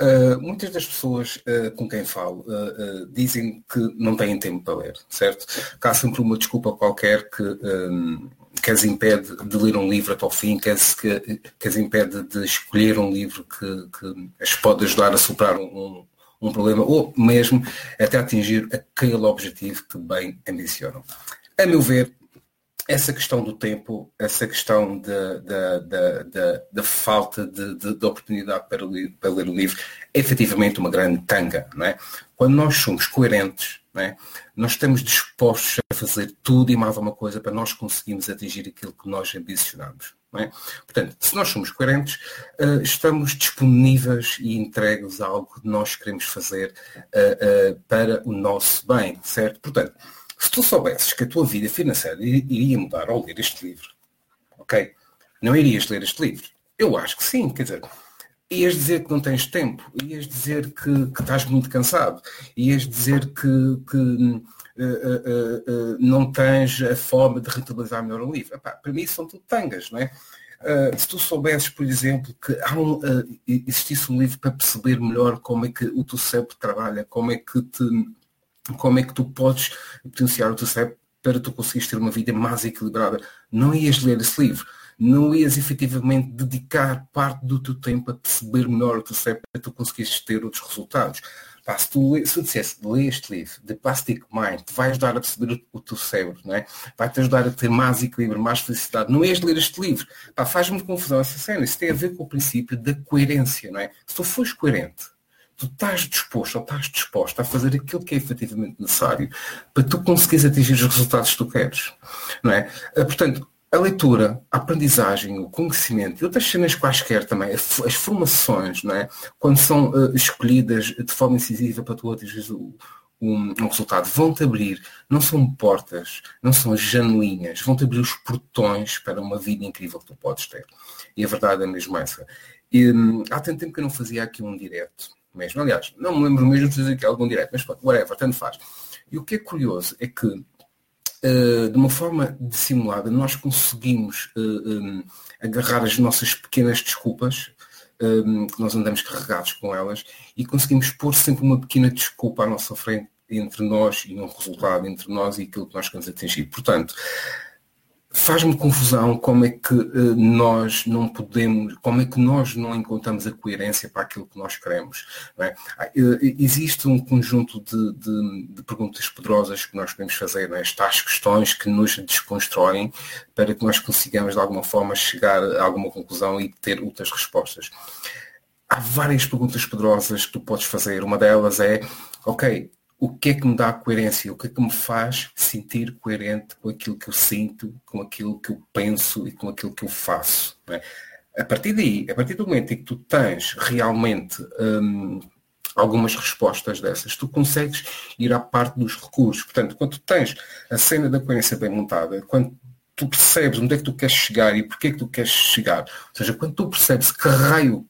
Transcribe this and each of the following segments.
Uh, muitas das pessoas uh, com quem falo uh, dizem que não têm tempo para ler, certo? Que há sempre uma desculpa qualquer que, um, que as impede de ler um livro até ao fim, que as, que, que as impede de escolher um livro que, que as pode ajudar a superar um, um problema ou mesmo até atingir aquele objetivo que bem ambicionam. A meu ver, essa questão do tempo, essa questão da falta de, de, de, oportunidade para para ler o livro, é efetivamente uma grande tanga. Não é? Quando nós somos coerentes, não é? nós estamos dispostos a fazer tudo e mais alguma coisa para nós conseguirmos atingir aquilo que nós ambicionamos. É? Portanto, se nós somos coerentes, uh, estamos disponíveis e entregues a algo que nós queremos fazer uh, uh, para o nosso bem, certo? Portanto, se tu soubesses que a tua vida financeira iria mudar ao ler este livro, ok? Não irias ler este livro? Eu acho que sim, quer dizer, ias dizer que não tens tempo, ias dizer que, que estás muito cansado, ias dizer que, que uh, uh, uh, não tens a forma de rentabilizar melhor o livro. Epá, para mim são tudo tangas, não é? Uh, se tu soubesses, por exemplo, que há um, uh, existisse um livro para perceber melhor como é que o teu cérebro trabalha, como é que te como é que tu podes potenciar o teu cérebro para tu conseguires ter uma vida mais equilibrada. Não ias ler esse livro. Não ias efetivamente dedicar parte do teu tempo a perceber melhor o teu cérebro para tu conseguires ter outros resultados. Pá, se tu se eu dissesse, lê este livro, The Plastic Mind, vai ajudar a perceber o, o teu cérebro, não é? vai-te ajudar a ter mais equilíbrio, mais felicidade. Não és ler este livro. Faz-me confusão essa cena. Isso tem a ver com o princípio da coerência, não é? Se tu fores coerente, tu estás disposto ou estás disposto a fazer aquilo que é efetivamente necessário para tu conseguires atingir os resultados que tu queres. Não é? Ah, portanto, a leitura, a aprendizagem, o conhecimento e outras cenas quaisquer também, as formações, não é? quando são uh, escolhidas de forma incisiva para tu atingir um, um, resultado, vão-te abrir, não são portas, não são janelinhas, vão-te abrir os portões para uma vida incrível que tu podes ter. E a verdade é mesmo essa. E, um, há tanto tempo que eu não fazia aqui um direto mesmo. Aliás, não me lembro mesmo de fazer aqui algum direto, mas pronto, whatever, tanto faz. E o que é curioso é que, uh, de uma forma dissimulada, nós conseguimos uh, eh, um, agarrar as nossas pequenas desculpas, um, que nós andamos carregados com elas, e conseguimos pôr sempre uma pequena desculpa à nossa frente entre nós e um resultado entre nós e aquilo que nós queremos atingir. Portanto, faz-me confusão como é que uh, nós não podemos, como é que nós não encontramos a coerência para aquilo que nós queremos. É? Uh, existe um conjunto de, de, de, perguntas poderosas que nós podemos fazer, é? estas questões que nos desconstroem para que nós consigamos de alguma forma chegar a alguma conclusão e ter outras respostas. Há várias perguntas poderosas que tu podes fazer. Uma delas é, ok, o que é que me dá coerência, o que é que me faz sentir coerente com aquilo que eu sinto, com aquilo que eu penso e com aquilo que eu faço. É? A partir daí, a partir do momento em que tu tens realmente hum, algumas respostas dessas, tu consegues ir à parte dos recursos. Portanto, quando tu tens a cena da coerência bem montada, quando tu percebes onde é que tu queres chegar e porquê é que tu queres chegar, ou seja, quando tu percebes que raio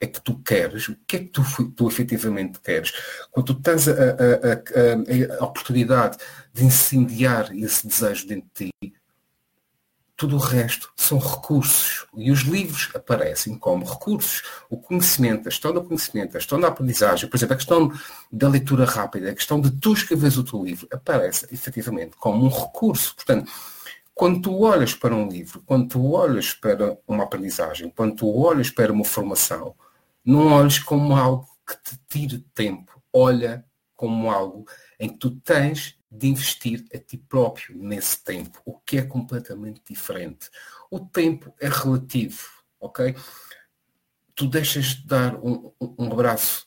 é que tu queres, o que é que tu, tu efetivamente queres. Quando tu tens a, a, a, a, oportunidade de incendiar esse desejo dentro de ti, tudo o resto são recursos. E os livros aparecem como recursos. O conhecimento, a questão do conhecimento, a questão da aprendizagem, por exemplo, a questão da leitura rápida, a questão de tu escreveres o teu livro, aparece efetivamente como um recurso. Portanto, quando tu olhas para um livro, quando tu olhas para uma aprendizagem, quando tu olhas para uma formação, não olhes como algo que te tire tempo. Olha como algo em que tu tens de investir a ti próprio nesse tempo, o que é completamente diferente. O tempo é relativo, ok? Tu deixas de dar um, um abraço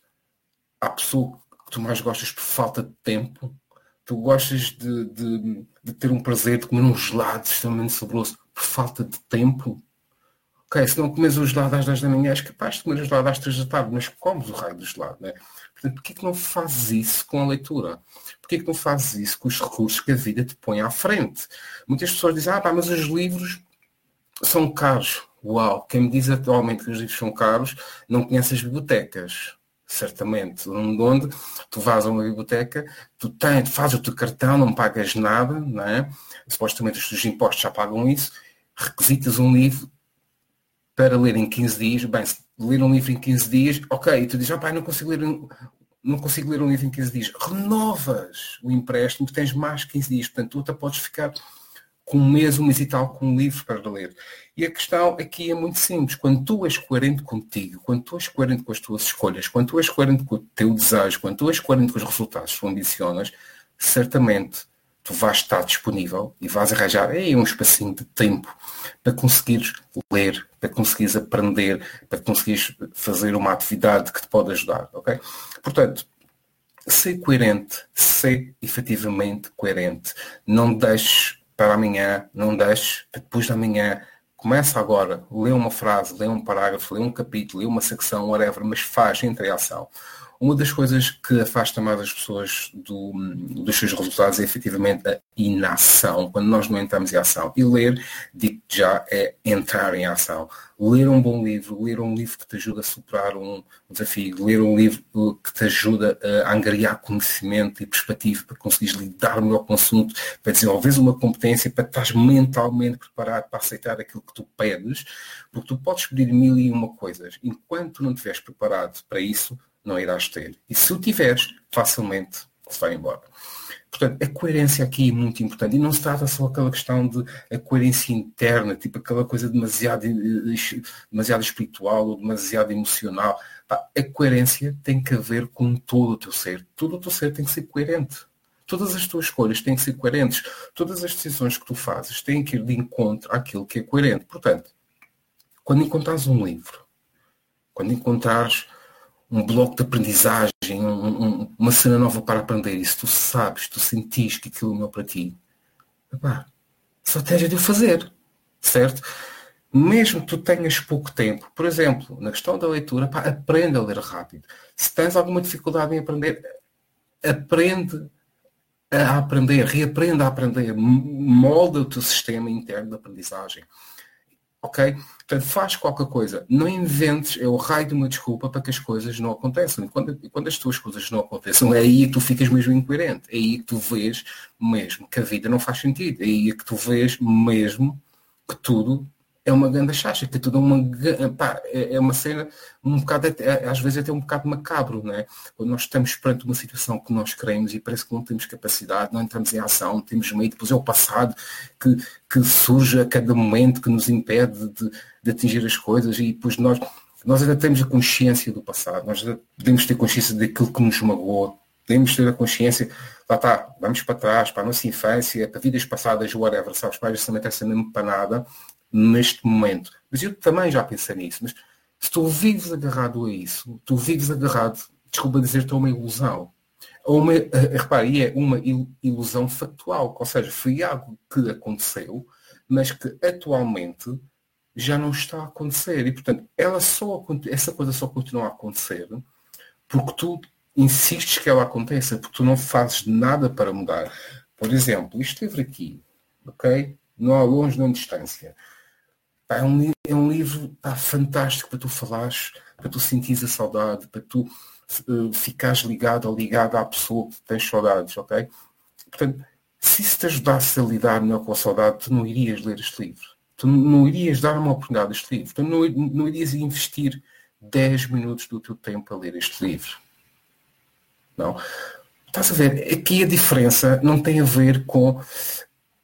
à pessoa que tu mais gostas por falta de tempo, tu gostas de, de, de ter um prazer de comer um gelado extremamente saboroso por falta de tempo, Ok, se não comes o gelado às 10 da manhã, és capaz de comer o gelado às 3 da tarde, mas comes o raio do gelado, né? Portanto, porquê que não fazes isso com a leitura? Porquê que não fazes isso com os recursos que a vida te põe à frente? Muitas pessoas dizem, ah pá, mas os livros são caros. Uau, quem me diz atualmente que os livros são caros não conhece as bibliotecas certamente, onde tu vais a uma biblioteca, tu tens, fazes o teu cartão, não pagas nada, não é? supostamente os teus impostos já pagam isso, requisitas um livro, para ler em 15 dias, bem, se ler um livro em 15 dias, ok, e tu dizes, ah, pai, não consigo ler um, não consigo ler um livro em 15 dias. Renovas o empréstimo, tens mais 15 dias, portanto, tu até podes ficar com um mês, um mês e tal, com um livro para ler. E a questão aqui é muito simples. Quando tu és coerente contigo, quando tu és coerente com as tuas escolhas, quando tu és coerente com o teu desejo, quando tu és coerente com os resultados que tu ambicionas, certamente tu vais estar disponível e vais arranjar aí um espacinho de tempo para conseguires ler, para conseguires aprender, para conseguires fazer uma atividade que te pode ajudar, ok? Portanto, ser coerente, ser efetivamente coerente. Não deixes para amanhã, não deixes para depois de amanhã. Começa agora, lê uma frase, lê um parágrafo, lê um capítulo, lê uma secção, whatever, mas faz, entre ação. Uma das coisas que afasta mais as pessoas do, dos seus resultados é efetivamente a inação, quando nós não entramos em ação. E ler, digo já, é entrar em ação. Ler um bom livro, ler um livro que te ajuda a superar um desafio, ler um livro que te ajuda a angariar conhecimento e perspectiva para conseguires lidar melhor com o assunto, para desenvolveres uma competência, para estar mentalmente preparado para aceitar aquilo que tu pedes, porque tu podes pedir mil e uma coisas. Enquanto não estiveres preparado para isso, não irás ter. E se o tiveres, facilmente se vai embora. Portanto, a coerência aqui é muito importante. E não se trata só aquela questão de a coerência interna, tipo aquela coisa demasiado, demasiado espiritual ou demasiado emocional. A coerência tem que ver com todo o teu ser. Todo o teu ser tem que ser coerente. Todas as tuas escolhas têm que ser coerentes. Todas as decisões que tu fazes têm que ir de encontro àquilo que é coerente. Portanto, quando encontrares um livro, quando encontrares um bloco de aprendizagem, um, um, uma cena nova para aprender, e se tu sabes, tu sentis que aquilo não é para ti, epá, só tens de o fazer, certo? Mesmo que tu tenhas pouco tempo, por exemplo, na questão da leitura, pá, aprende a ler rápido. Se tens alguma dificuldade em aprender, aprende a aprender, reaprenda a aprender, molda o teu sistema interno de aprendizagem. Ok? Portanto, faz qualquer coisa. Não inventes, é o raio de uma desculpa para que as coisas não aconteçam. E quando, quando as tuas coisas não acontecem, é aí que tu ficas mesmo incoerente. É aí que tu vês mesmo que a vida não faz sentido. É aí que tu vês mesmo que tudo é uma grande chacha, que é uma, pá, é, é uma cena um bocado, é, às vezes até um bocado macabro, não é? Quando nós estamos perante uma situação que nós queremos e parece que não temos capacidade, não entramos em ação, temos medo, depois é o passado que, que surge a cada momento que nos impede de, de atingir as coisas e depois nós, nós ainda temos a consciência do passado, nós podemos ter consciência daquilo que nos magoou, podemos ter a consciência, lá está, vamos para trás, para a nossa infância, para vidas passadas, whatever, sabes, para também essa mesma panada, neste momento. Mas eu também já pensei nisso. Mas se tu vives agarrado a isso, tu vives agarrado, desculpa dizer-te, a uma ilusão. A uma, repare, é uma ilusão factual, ou seja, foi algo que aconteceu, mas que atualmente já não está a acontecer. E, portanto, ela só, essa coisa só continua a acontecer porque tu insistes que ela aconteça, porque tu não fazes nada para mudar. Por exemplo, isto livro aqui, ok? Não há longe nem distância. É um, é um livro pá, fantástico para tu falares, para tu sentires a saudade, para tu uh, ficares ligado ou ligado à pessoa que tens saudades, ok? Portanto, se isso te ajudasse a lidar melhor com a saudade, tu não irias ler este livro. Tu não irias dar uma oportunidade a este livro. Tu não, não irias investir 10 minutos do teu tempo a ler este livro. Não. Estás a ver? Aqui a diferença não tem a ver com.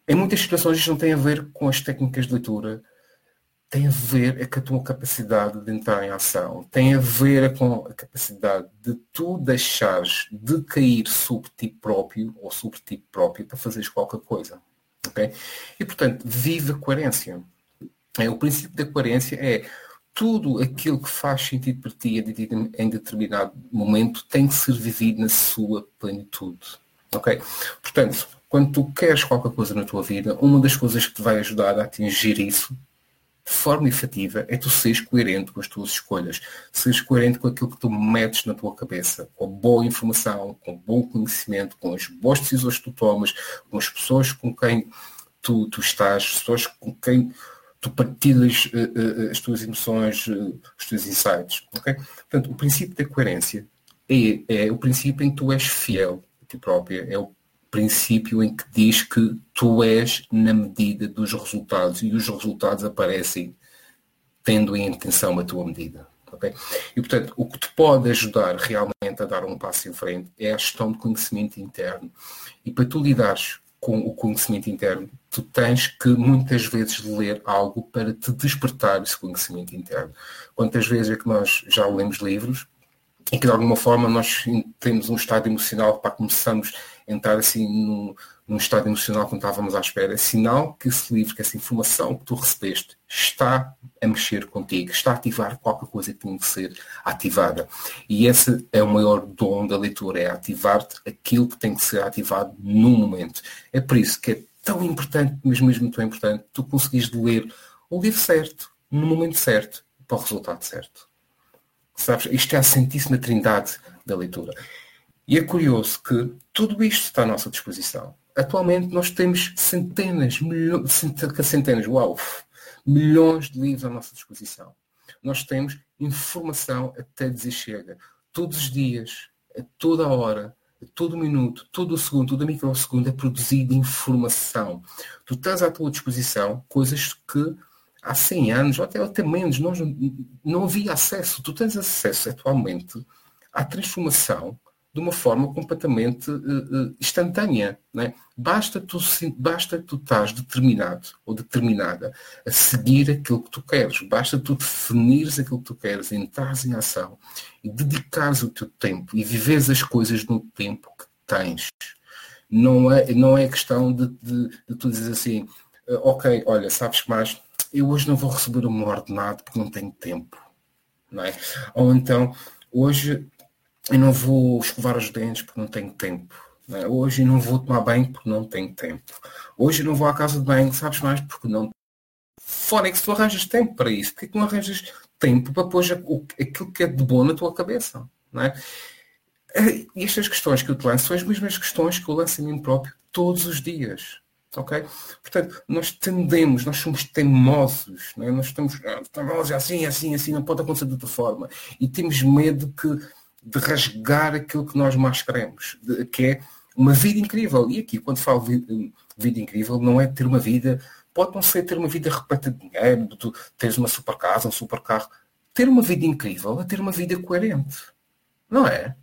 Em muitas situações isto não tem a ver com as técnicas de leitura, tem a ver é com a tua capacidade de entrar em ação, tem a ver com a capacidade de tu deixares de cair sobre ti próprio ou sobre ti próprio para fazeres qualquer coisa. Okay? E portanto, vive a coerência. É, o princípio da coerência é tudo aquilo que faz sentido para ti em determinado momento tem que ser vivido na sua plenitude. Ok? Portanto, quando tu queres qualquer coisa na tua vida, uma das coisas que te vai ajudar a atingir isso de forma efetiva é tu seres coerente com as tuas escolhas, seres coerente com aquilo que tu metes na tua cabeça, com boa informação, com bom conhecimento, com as boas decisões que tu tomas, com as pessoas com quem tu, tu estás, pessoas com quem tu partilhas uh, uh, as tuas emoções, uh, os teus insights. Okay? Portanto, o princípio da coerência é, é o princípio em que tu és fiel a ti própria, é o princípio em que diz que tu és na medida dos resultados e os resultados aparecem tendo em atenção a tua medida. Okay? E, portanto, o que te pode ajudar realmente a dar um passo em frente é a gestão de conhecimento interno. E para tu lidares com o conhecimento interno, tu tens que muitas vezes ler algo para te despertar esse conhecimento interno. Quantas vezes é que nós já lemos livros e que de alguma forma nós temos um estado emocional para começamos entrar assim num, num estado emocional que não estávamos à espera, é sinal que esse livro, que essa informação que tu recebeste está a mexer contigo, está a ativar qualquer coisa que tem que ser ativada. E esse é o maior dom da leitura, é ativar-te aquilo que tem que ser ativado no momento. É por isso que é tão importante, mas mesmo tão importante, tu conseguires ler o livro certo, no momento certo, para o resultado certo. Sabes? Isto é a Santíssima Trindade da leitura. E é curioso que tudo isto está à nossa disposição. Atualmente nós temos centenas, milhões, centenas, uau, milhões de livros à nossa disposição. Nós temos informação até dizer chega. Todos os dias, a toda a hora, a todo minuto, todo o segundo, todo microsegundo é produzida informação. Tu tens à tua disposição coisas que há 100 anos, ou até, até menos, nós não havia acesso. Tu tens acesso atualmente à transformação de uma forma completamente uh, instantânea. Né? Basta, tu, basta tu estás determinado ou determinada a seguir aquilo que tu queres. Basta tu definires aquilo que tu queres, entrares em ação e dedicares o teu tempo e viveres as coisas no tempo que tens. Não é, não é questão de, de, de tu dizer assim, uh, ok, olha, sabes que mais, eu hoje não vou receber o meu ordenado porque não tenho tempo. Não é? Ou então, hoje eu não vou escovar os dentes porque não tenho tempo. Não é? Hoje não vou tomar banho porque não tenho tempo. Hoje não vou à casa de banho, sabes mais, porque não. Fora é que tu arranjas tempo para isso, porque que não arranjas tempo para pôr aquilo que é de bom na tua cabeça? Não é? E estas questões que eu te lanço são as mesmas questões que eu lanço a mim próprio todos os dias. Ok? Portanto, nós tendemos, nós somos teimosos, é? nós estamos ah, teimosos assim, assim, assim, não pode acontecer de outra forma. E temos medo que de rasgar aquilo que nós mais queremos, de, que é uma vida incrível. E aqui, quando falo de vida incrível, não é ter uma vida, pode não ser ter uma vida repleta de dinheiro, de teres uma super casa, um super carro. Ter uma vida incrível é ter uma vida coerente. Não é?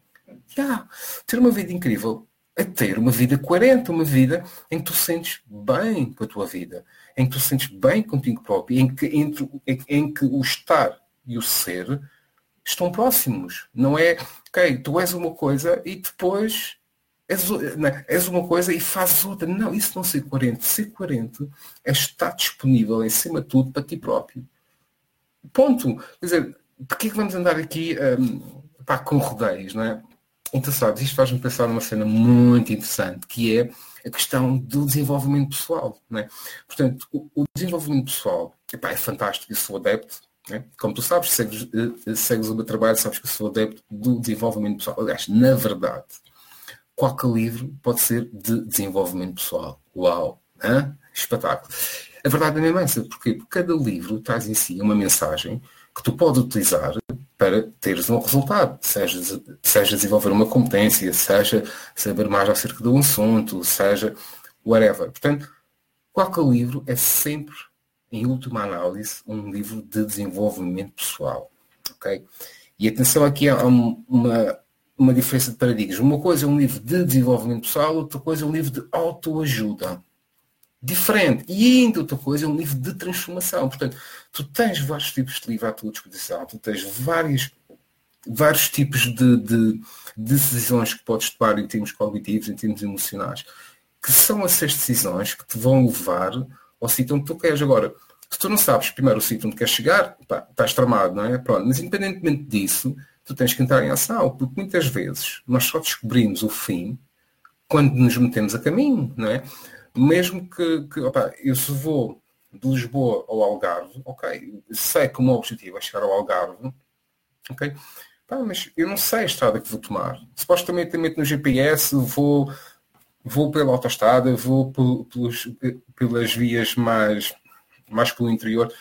Já. Ter uma vida incrível é ter uma vida coerente, uma vida em que tu sentes bem com a tua vida, em que tu sentes bem contigo próprio, em que, entre, em, em que o estar e o ser estão próximos. Não é, ok, tu és uma coisa e depois és, não, és uma coisa e fazes outra. Não, isso não é ser coerente. Ser coerente é estar disponível, em cima de tudo, para ti próprio. Ponto. Quer dizer, porquê que vamos andar aqui um, pá, com rodeios, não é? Então, sabes, isto faz-me pensar numa cena muito interessante, que é a questão do desenvolvimento pessoal. Não é? Portanto, o, o desenvolvimento pessoal epá, é fantástico, eu sou adepto, né? Como tu sabes, segues, uh, segues o meu trabalho, sabes que sou adepto do desenvolvimento pessoal. Aliás, na verdade, qualquer livro pode ser de desenvolvimento pessoal. Uau! Hã? Espetáculo. A verdade é mesmo essa, porque cada livro traz em si uma mensagem que tu podes utilizar para teres um resultado, seja, seja desenvolver uma competência, seja saber mais acerca de um assunto, seja whatever. Portanto, qualquer livro é sempre em última análise, um livro de desenvolvimento pessoal. ok? E atenção aqui há uma, uma diferença de paradigmas. Uma coisa é um livro de desenvolvimento pessoal, outra coisa é um livro de autoajuda. Diferente. E ainda outra coisa é um livro de transformação. Portanto, tu tens vários tipos de livro à tua disposição, tu tens vários, vários tipos de, de decisões que podes tomar em termos cognitivos, em termos emocionais, que são essas decisões que te vão levar ao sítio onde tu queres. Agora, se tu não sabes primeiro o sítio onde queres chegar, pá, estás tramado, não é? Pronto. Mas independentemente disso, tu tens que entrar em ação, porque muitas vezes nós só descobrimos o fim quando nos metemos a caminho, não é? Mesmo que, que opa, eu se vou de Lisboa ao Algarve, ok, sei que o meu objetivo é chegar ao Algarve, ok, Pá, mas eu não sei a estrada que vou tomar. Supostamente no GPS vou vou pela autostrada, vou pelos, pelas vias mais, mais pelo interior.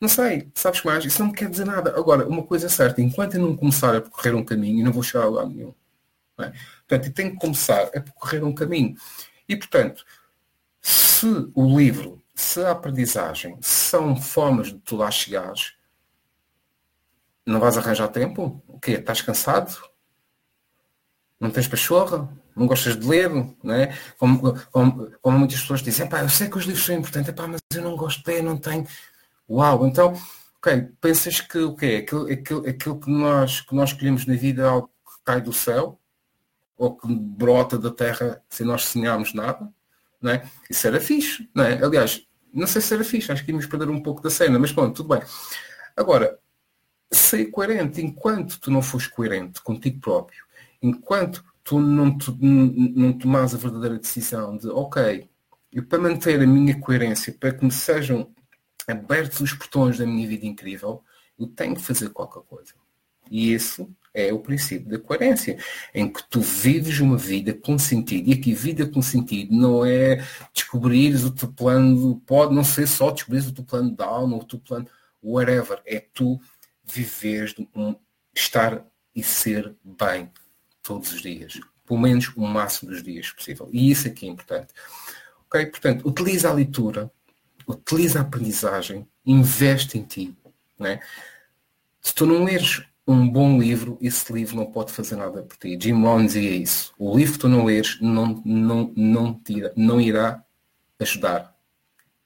Não sei, sabes mais? Isso não quer dizer nada. Agora, uma coisa é certa, enquanto eu não começar a percorrer um caminho, eu não vou chegar a lado nenhum. É? Portanto, eu tenho que começar a percorrer um caminho. E, portanto, se o livro, se a aprendizagem são formas de tu lá chegares, Não vais arranjar tempo? O quê? Estás cansado? Não tens pachorra? Não gostas de ler? Não é? como, como, como muitas pessoas dizem, eu sei que os livros são importantes, mas eu não gosto de ler, não tenho. Uau, então, ok, pensas que o quê? Aquilo, aquilo, aquilo que, nós, que nós escolhemos na vida é algo que cai do céu? Ou que brota da terra sem nós sonharmos nada? Não é? Isso era fixe, não é? Aliás, não sei se era fixe, acho que íamos perder um pouco da cena, mas pronto, tudo bem. Agora, ser coerente, enquanto tu não fores coerente contigo próprio, enquanto tu não, tu, não tomas a verdadeira decisão de, ok, e para manter a minha coerência, para que me sejam abertos os portões da minha vida incrível, eu tenho que fazer qualquer coisa. E isso é o princípio da coerência, em que tu vives uma vida com sentido. E aqui, vida com sentido não é descobrires o teu plano, pode não ser só descobrir o teu plano alma, ou o teu plano, whatever. É tu viveres, um, estar e ser bem todos os dias. Pelo menos o máximo dos dias possível. E isso aqui é importante. Ok? Portanto, utiliza a leitura, utiliza a aprendizagem, investe em ti. Né? Se tu não leres um bom livro, esse livro não pode fazer nada por ti. Jim Rohn dizia isso. O livro que tu não leres não, não, não, tira, não irá ajudar.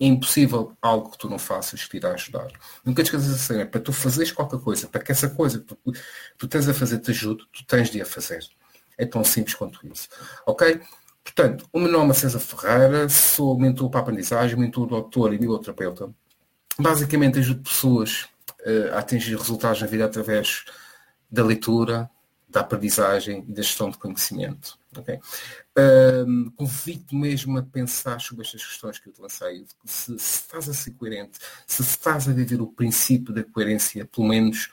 É impossível algo que tu não faças que te irá ajudar. Nunca te esqueças assim, é para tu fazeres qualquer coisa, para que essa coisa que tu, tu tens a fazer te ajude, tu tens de a fazer. É tão simples quanto isso. Ok? Portanto, o meu nome é César Ferreira, sou mentor para a aprendizagem, mentor, doutor e biblioterapeuta. Basicamente ajudo pessoas uh, a atingir resultados na vida através da leitura, da aprendizagem e da gestão de conhecimento. Okay? Um, Convido mesmo a pensar sobre estas questões que eu te lancei. Se, se, estás a ser coerente, se estás a viver o princípio da coerência, pelo menos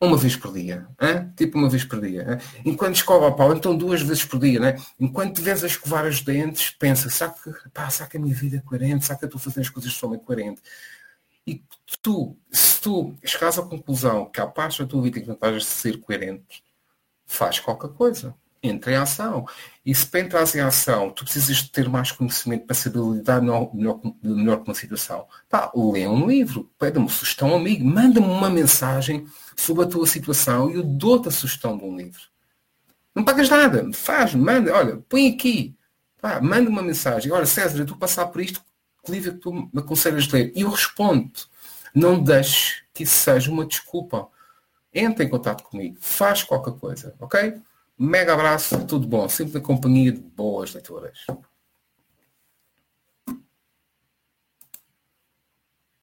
uma vez por dia. Hein? Tipo uma vez por dia. Hein? Enquanto escova a pau, então duas vezes por dia. Né? Enquanto te vês a escovar os dentes, pensa, será que, pá, que a minha vida é coerente? Será que eu estou a fazer as coisas de forma coerente? E tu, se tu chegares à conclusão que há parte da tua vida que não estás a ser coerente, faz qualquer coisa. Entra em ação. E se para entrar em ação, tu precisas ter mais conhecimento para saber lidar melhor, melhor, melhor com uma situação. Pá, lê um livro, pede-me sugestão amigo, manda-me uma mensagem sobre a tua situação e eu dou-te a sugestão de um livro. Não pagas nada, faz, manda, olha, põe aqui, pá, manda uma mensagem, olha César, a passar por isto, que livro é que tu me aconselhas de ler? E eu respondo. Não deixes que isso seja uma desculpa. Entra em contato comigo. Faz qualquer coisa, ok? Mega abraço, tudo bom. Sempre na companhia de boas leituras.